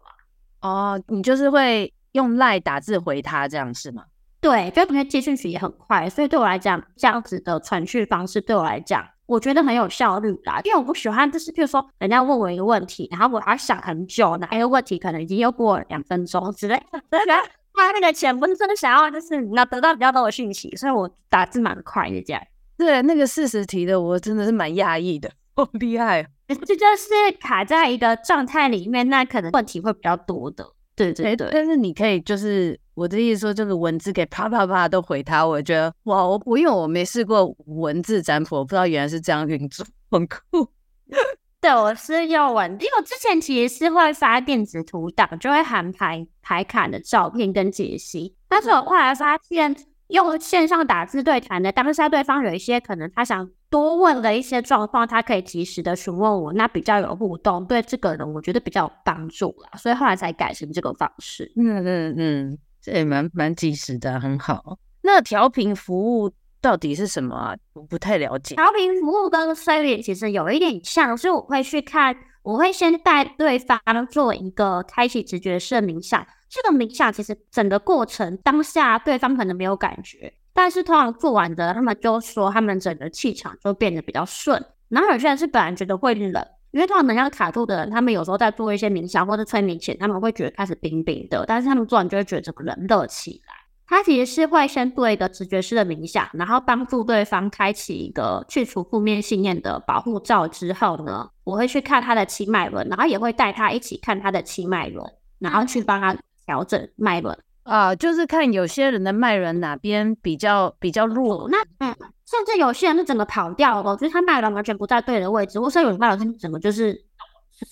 哦，你就是会用赖打字回他这样是吗？对，就因为接讯息也很快，所以对我来讲，这样子的传讯方式对我来讲。我觉得很有效率啦，因为我不喜欢就是，譬如说人家问我一个问题，然后我还要想很久，哪一个问题可能已经又过了两分钟之类的。<laughs> 他那个钱不是真的想要，就是你要得到比较多的讯息，所以我打字蛮快的这样。对，那个四十题的我真的是蛮讶异的，<laughs> 好厉害啊！这就是卡在一个状态里面，那可能问题会比较多的。对对对，但是你可以就是。我的意思说，这个文字给啪啪啪都回他，我觉得哇，我我因为我没试过文字占卜，我不知道原来是这样运作，很酷。<laughs> 对，我是用文，因为我之前其实是会发电子图档，就会含牌牌卡的照片跟解析，但是我后来发现。用线上打字对谈的，当下对方有一些可能他想多问的一些状况，他可以及时的询问我，那比较有互动，对这个人我觉得比较有帮助啦，所以后来才改成这个方式。嗯嗯嗯，这也蛮蛮及时的，很好。那调频服务到底是什么啊？我不太了解。调频服务跟 Siri 其实有一点像，所以我会去看，我会先带对方做一个开启直觉式的冥想。这个冥想其实整个过程当下对方可能没有感觉，但是通常做完的，他们就说他们整个气场就变得比较顺。然后有些人是本来觉得会冷，因为通常能量卡住的人，他们有时候在做一些冥想或者催眠前，他们会觉得开始冰冰的，但是他们做完就会觉得整个人热起来。他其实是会先做一个直觉式的冥想，然后帮助对方开启一个去除负面信念的保护罩之后呢，我会去看他的七脉轮，然后也会带他一起看他的七脉轮，然后去帮他。调整脉轮啊，就是看有些人的脉轮哪边比较比较弱，那嗯，甚至有些人是整个跑掉了，就是他脉轮完全不在对的位置，或者有人卖了是整个就是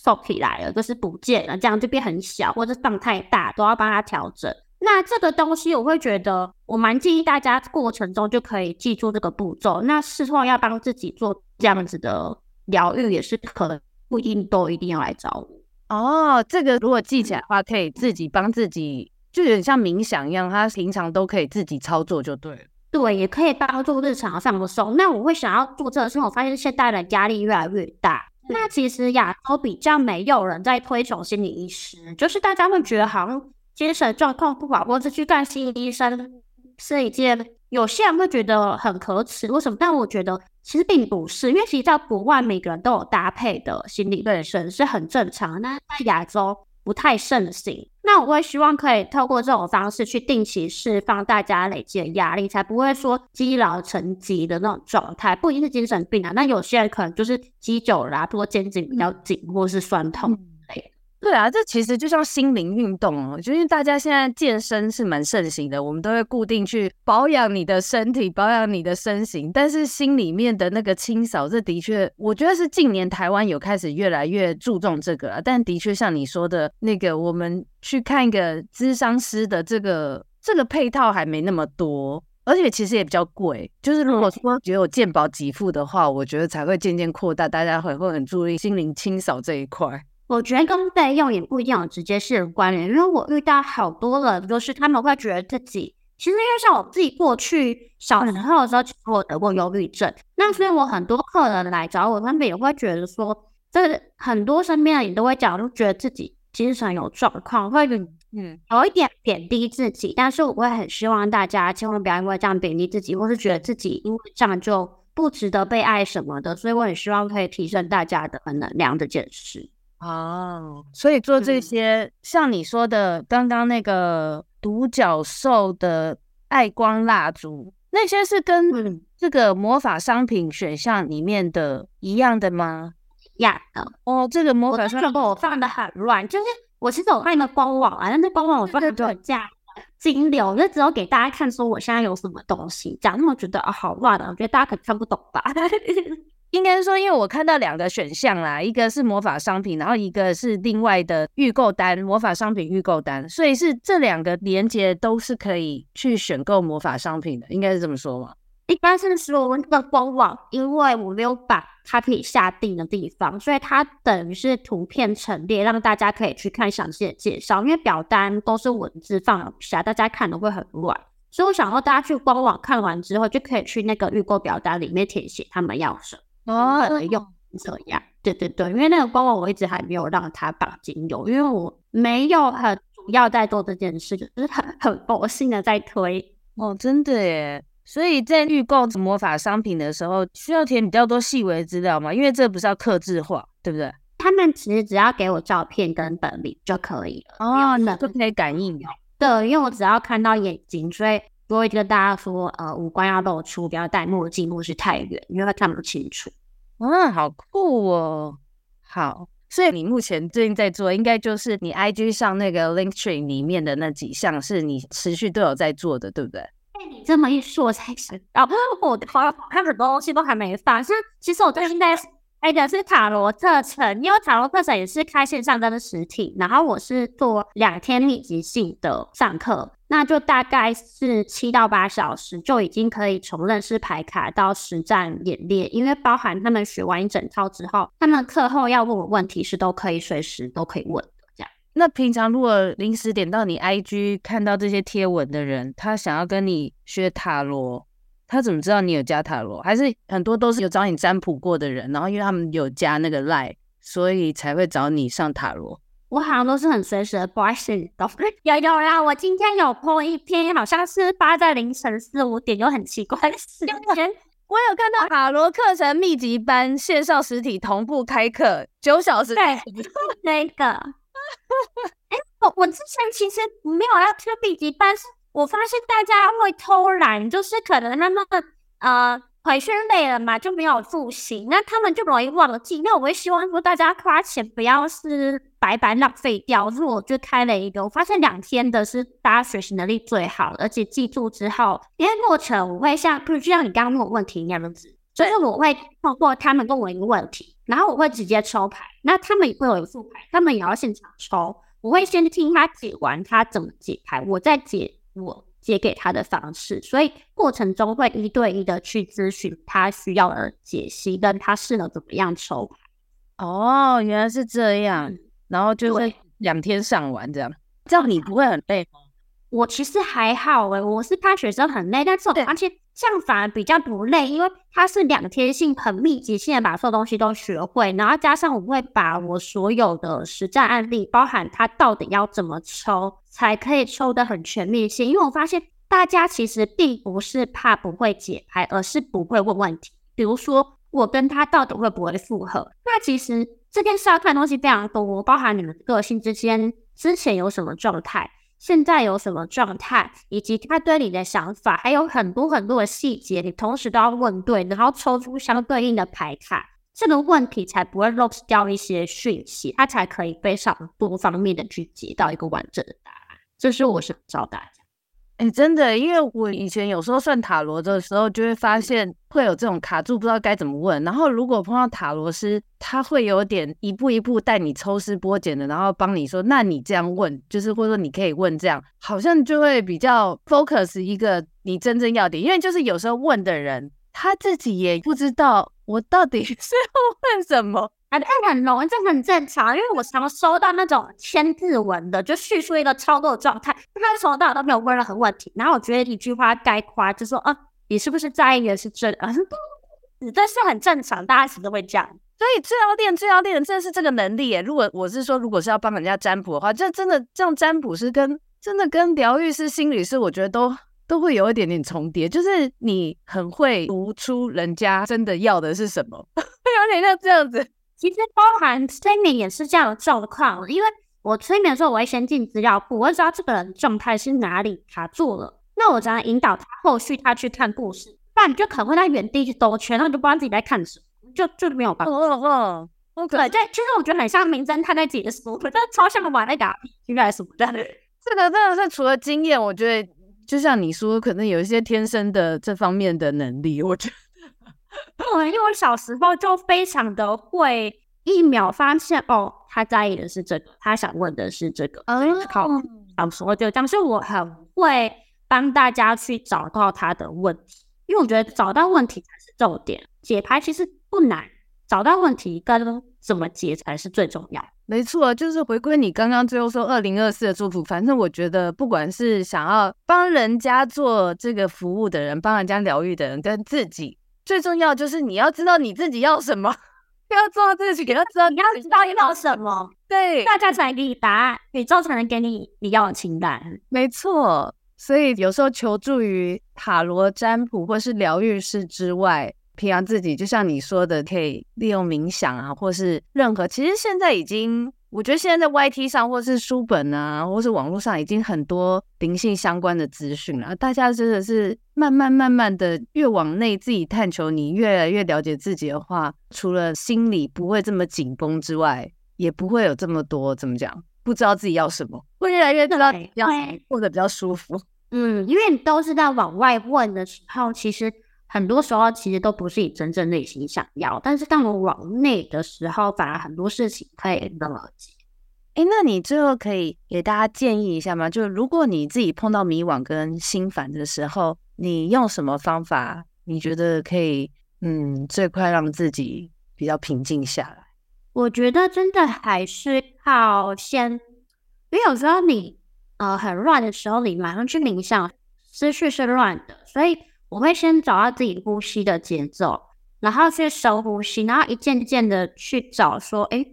收起来了，就是不见了，这样就变很小，或者放太大，都要帮他调整。那这个东西我会觉得，我蛮建议大家过程中就可以记住这个步骤。那事后要帮自己做这样子的疗愈，也是可能不一定都一定要来找我。哦，这个如果记起来的话，可以自己帮自己，就有点像冥想一样，他平常都可以自己操作就对了。对，也可以帮助日常上手。那我会想要做这个，是因为我发现现代人压力越来越大。那其实亚洲比较没有人在推崇心理医师，就是大家会觉得好像精神状况不好，或是去看心理医生是一件。有些人会觉得很可耻，为什么？但我觉得其实并不是，因为其实在国外每个人都有搭配的心理医生是很正常，那在亚洲不太盛行。那我会希望可以透过这种方式去定期释放大家累积的压力，才不会说积劳成疾的那种状态。不一定是精神病啊，那有些人可能就是积久了，比如肩颈比较紧或是酸痛。对啊，这其实就像心灵运动哦，就是大家现在健身是蛮盛行的，我们都会固定去保养你的身体，保养你的身形。但是心里面的那个清扫，这的确，我觉得是近年台湾有开始越来越注重这个了。但的确像你说的那个，我们去看一个咨商师的这个这个配套还没那么多。而且其实也比较贵。就是如果说只有健保给付的话，我觉得才会渐渐扩大，大家会会很注意心灵清扫这一块。我觉得跟费用也不一定有直接性的关联，因为我遇到好多人，就是他们会觉得自己。其实，因为像我自己过去小时候的时候，其实我得过忧郁症。那所以我很多客人来找我，他们也会觉得说，这很多身边的人都会讲，都觉得自己精神有状况，会嗯有一点贬低自己。但是我会很希望大家千万不要因为这样贬低自己，或是觉得自己因为这样就不值得被爱什么的。所以我很希望可以提升大家的能量这件事。哦，所以做这些，嗯、像你说的刚刚那个。独角兽的爱光蜡烛，那些是跟这个魔法商品选项里面的一样的吗？一样的哦。这个魔法商品我放的很乱，就是我其实我看一个官网啊，但是官网我放的就很加金流，就只有给大家看说我现在有什么东西，讲那么觉得啊好乱啊，我觉得大家可能看不懂吧。<laughs> 应该是说，因为我看到两个选项啦，一个是魔法商品，然后一个是另外的预购单，魔法商品预购单，所以是这两个连接都是可以去选购魔法商品的，应该是这么说吗？一般是说我们这个官网，因为我没有把它可以下定的地方，所以它等于是图片陈列，让大家可以去看详细的介绍。因为表单都是文字放不下，大家看的会很乱，所以我想说大家去官网看完之后，就可以去那个预购表单里面填写他们要什么。哦，用这样，对对对，因为那个官网我一直还没有让它绑精油，因为我没有很主要在做这件事，就是很很佛性的在推。哦，真的耶！所以在预购魔法商品的时候，需要填比较多细微资料嘛？因为这不是要客制化，对不对？他们其实只要给我照片跟本名就可以了。哦，那就可以感应。对，因为我只要看到眼睛，所以。我会跟大家说，呃，五官要露出，不要戴墨镜，或是太远，因为他看不清楚。嗯，好酷哦。好，所以你目前最近在做，应该就是你 IG 上那个 Linktree 里面的那几项，是你持续都有在做的，对不对？被你这么一说，才想到，我的好像很多东西都还没发。是，其实我最近在开的是塔罗课程，因为塔罗课程也是开线上的实体，然后我是做两天密集性的上课。那就大概是七到八小时，就已经可以从认识牌卡到实战演练。因为包含他们学完一整套之后，他们课后要问我问题是都可以随时都可以问的。这样。那平常如果临时点到你 IG 看到这些贴文的人，他想要跟你学塔罗，他怎么知道你有加塔罗？还是很多都是有找你占卜过的人，然后因为他们有加那个 Line，所以才会找你上塔罗？我好像都是很随时的，不爱信都有有啦。我今天有 po 一篇，好像是发在凌晨四五点，有很奇怪的时间。<laughs> 我有看到塔罗课程密集班线上实体同步开课九小时。对，那个。<laughs> 哎、欸，我我之前其实没有要听密集班，是我发现大家会偷懒，就是可能他们呃。培训累了嘛，就没有复习，那他们就容易忘记。那我会希望说大家花钱不要是白白浪费掉。所以我就开了一个，我发现两天的是大家学习能力最好，而且记住之后，因为过程我会像，就像你刚刚问我问题那样子，所以我会透过他们问我一个问题，然后我会直接抽牌，那他们也会有一副牌，他们也要现场抽。我会先听他解完他怎么解牌，我再解我。解给他的方式，所以过程中会一对一的去咨询他需要的解析，跟他适合怎么样抽。哦，原来是这样，然后就是两天上完这样，这样你不会很累吗？我其实还好诶，我是怕学生很累，但是我而且这样反而比较不累，因为他是两天性很密集性的把所有东西都学会，然后加上我会把我所有的实战案例，包含他到底要怎么抽，才可以抽得很全面性。因为我发现大家其实并不是怕不会解牌，而是不会问问题。比如说我跟他到底会不会复合？那其实这件事要看东西非常多，包含你们个性之间之前有什么状态。现在有什么状态，以及他对你的想法，还有很多很多的细节，你同时都要问对，然后抽出相对应的牌卡，这个问题才不会 lose 掉一些讯息，他才可以非常多方面的去解到一个完整的答案。这是我想找大家。哎、真的，因为我以前有时候算塔罗的时候，就会发现会有这种卡住，不知道该怎么问。然后如果碰到塔罗师，他会有点一步一步带你抽丝剥茧的，然后帮你说，那你这样问，就是或者说你可以问这样，好像就会比较 focus 一个你真正要点。因为就是有时候问的人他自己也不知道我到底 <laughs> 是要问什么。哎，很容易，这很正常，因为我常收到那种千字文的，就叙述一个操作状态，他从到都没有问任何问题，然后我觉得一句话概括，就说啊，你是不是在意的是这个？你 <laughs> 这是很正常，大家其实都会这样。所以最要练、最要练的，正是这个能力耶。如果我是说，如果是要帮人家占卜的话，这真的这样占卜师跟真的跟疗愈师、心理师，我觉得都都会有一点点重叠，就是你很会读出人家真的要的是什么，<laughs> 有点像这样子。其实包含催眠也是这样的状况，因为我催眠的时候，我会先进资料库，我会知道这个人状态是哪里卡住了，那我才能引导他后续他去看故事，不然你就可能会在原地去兜圈，然后就不知道自己在看什么，就就没有办法。嗯嗯嗯，对，这其实我觉得很像名侦探在解书，但超像玩那个应该是什么的。<laughs> 这个真的是除了经验，我觉得就像你说，可能有一些天生的这方面的能力，我觉得。对，<laughs> 因为我小时候就非常的会一秒发现哦，他在意的是这个，他想问的是这个。嗯，好，小时候就这样，所以我很会帮大家去找到他的问题，因为我觉得找到问题才是重点。解牌其实不难，找到问题跟怎么解才是最重要。没错，就是回归你刚刚最后说二零二四的祝福。反正我觉得，不管是想要帮人家做这个服务的人，帮人家疗愈的人，跟自己。最重要就是你要知道你自己要什么，<laughs> 要做自己，要知道你要知道你要什么，对，大家才给你答案，宇宙才能给你你要的情感。没错，所以有时候求助于塔罗占卜或是疗愈师之外，平常自己就像你说的，可以利用冥想啊，或是任何，其实现在已经。我觉得现在在 YT 上，或是书本啊，或是网络上，已经很多灵性相关的资讯了。大家真的是慢慢慢慢的越往内自己探求，你越来越了解自己的话，除了心里不会这么紧绷之外，也不会有这么多怎么讲，不知道自己要什么，会越来越知道要过得比较舒服。嗯，因为你都是在往外问的时候，其实。很多时候其实都不是你真正内心想要，但是当我往内的时候，反而很多事情可以那么解。哎，那你最后可以给大家建议一下吗？就是如果你自己碰到迷惘跟心烦的时候，你用什么方法？你觉得可以，嗯，最快让自己比较平静下来？我觉得真的还是靠先，因为有时候你呃很乱的时候，你马上去冥想，思绪是乱的，所以。我会先找到自己呼吸的节奏，然后去深呼吸，然后一件件的去找说，哎，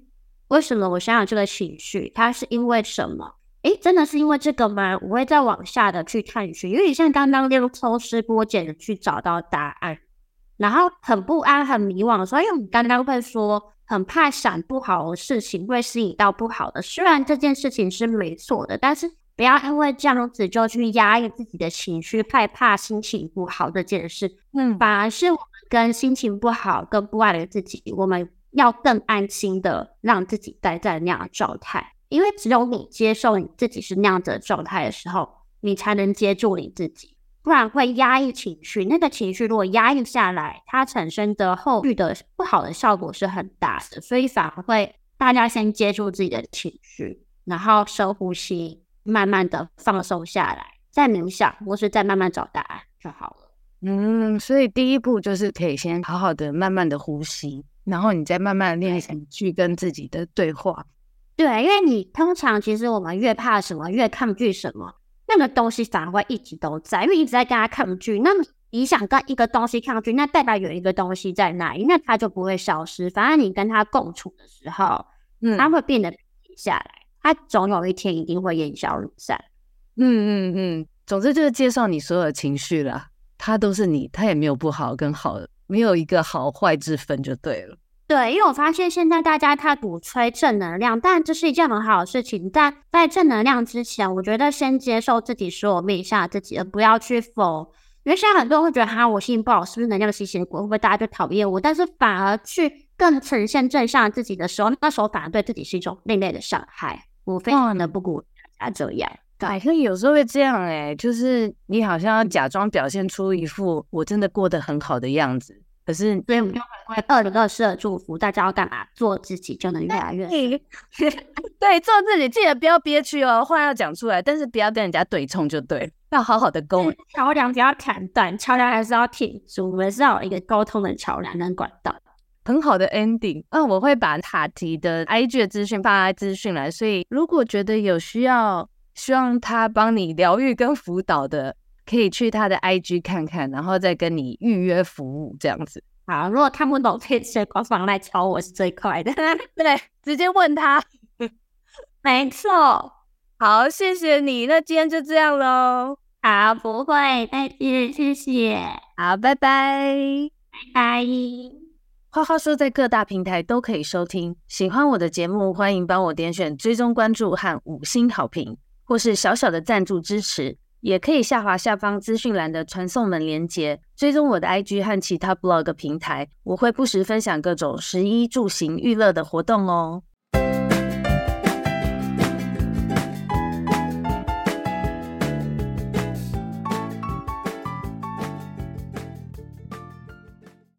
为什么我想有这个情绪？它是因为什么？哎，真的是因为这个吗？我会再往下的去探寻，因为你像刚刚那样抽丝剥茧的去找到答案，然后很不安、很迷惘的时候，因为我们刚刚会说很怕想不好的事情会吸引到不好的，虽然这件事情是没错的，但是。不要因为这样子就去压抑自己的情绪，害怕心情不好这件事。嗯，反而是我们跟心情不好、跟不爱的自己，我们要更安心的让自己待在那样的状态。因为只有你接受你自己是那样子的状态的时候，你才能接住你自己。不然会压抑情绪，那个情绪如果压抑下来，它产生的后续的不好的效果是很大的。所以反而会大家先接住自己的情绪，然后深呼吸。慢慢的放松下来，再冥想，或是再慢慢找答案就好了。嗯，所以第一步就是可以先好好的、慢慢的呼吸，然后你再慢慢练习去跟自己的对话。对，因为你通常其实我们越怕什么，越抗拒什么，那个东西反而会一直都在，因为一直在跟他抗拒。那么你想跟一个东西抗拒，那代表有一个东西在那里，那它就不会消失。反而你跟他共处的时候，嗯，它会变得平下来。它总有一天一定会烟消云散。嗯嗯嗯，总之就是介绍你所有的情绪啦，它都是你，它也没有不好跟好的，没有一个好坏之分就对了。对，因为我发现现在大家太鼓吹正能量，但这是一件很好的事情。但在正能量之前，我觉得先接受自己所有面向自己，而不要去否。因为现在很多人会觉得，哈，我心情不好，是不是能量吸血鬼？会不会大家就讨厌我？但是反而去更呈现正向自己的时候，那时候反而对自己是一种另类的伤害。我非常的不鼓励大家这样。对，可有时候会这样哎、欸，就是你好像要假装表现出一副我真的过得很好的样子，可是所以我们就回归二零二四的祝福，大家要干嘛？做自己就能越来越 <laughs> 对，做自己，记得不要憋屈哦，话要讲出来，但是不要跟人家对冲就对，要好好的沟。桥梁不要砍断，桥梁还是要挺住，我们是要有一个沟通的桥梁跟管道。很好的 ending，嗯，我会把塔提的 IG 的资讯放在资讯栏，所以如果觉得有需要，希望他帮你疗愈跟辅导的，可以去他的 IG 看看，然后再跟你预约服务这样子。好，如果看不懂，可以直接官方来敲我是最快的，<laughs> 对，直接问他。<laughs> 没错，好，谢谢你，那今天就这样喽。好，不会，再见，谢谢。好，拜拜，拜拜。花花说，在各大平台都可以收听。喜欢我的节目，欢迎帮我点选追踪关注和五星好评，或是小小的赞助支持，也可以下滑下方资讯栏的传送门连接，追踪我的 IG 和其他 blog 平台，我会不时分享各种食衣住行娱乐的活动哦。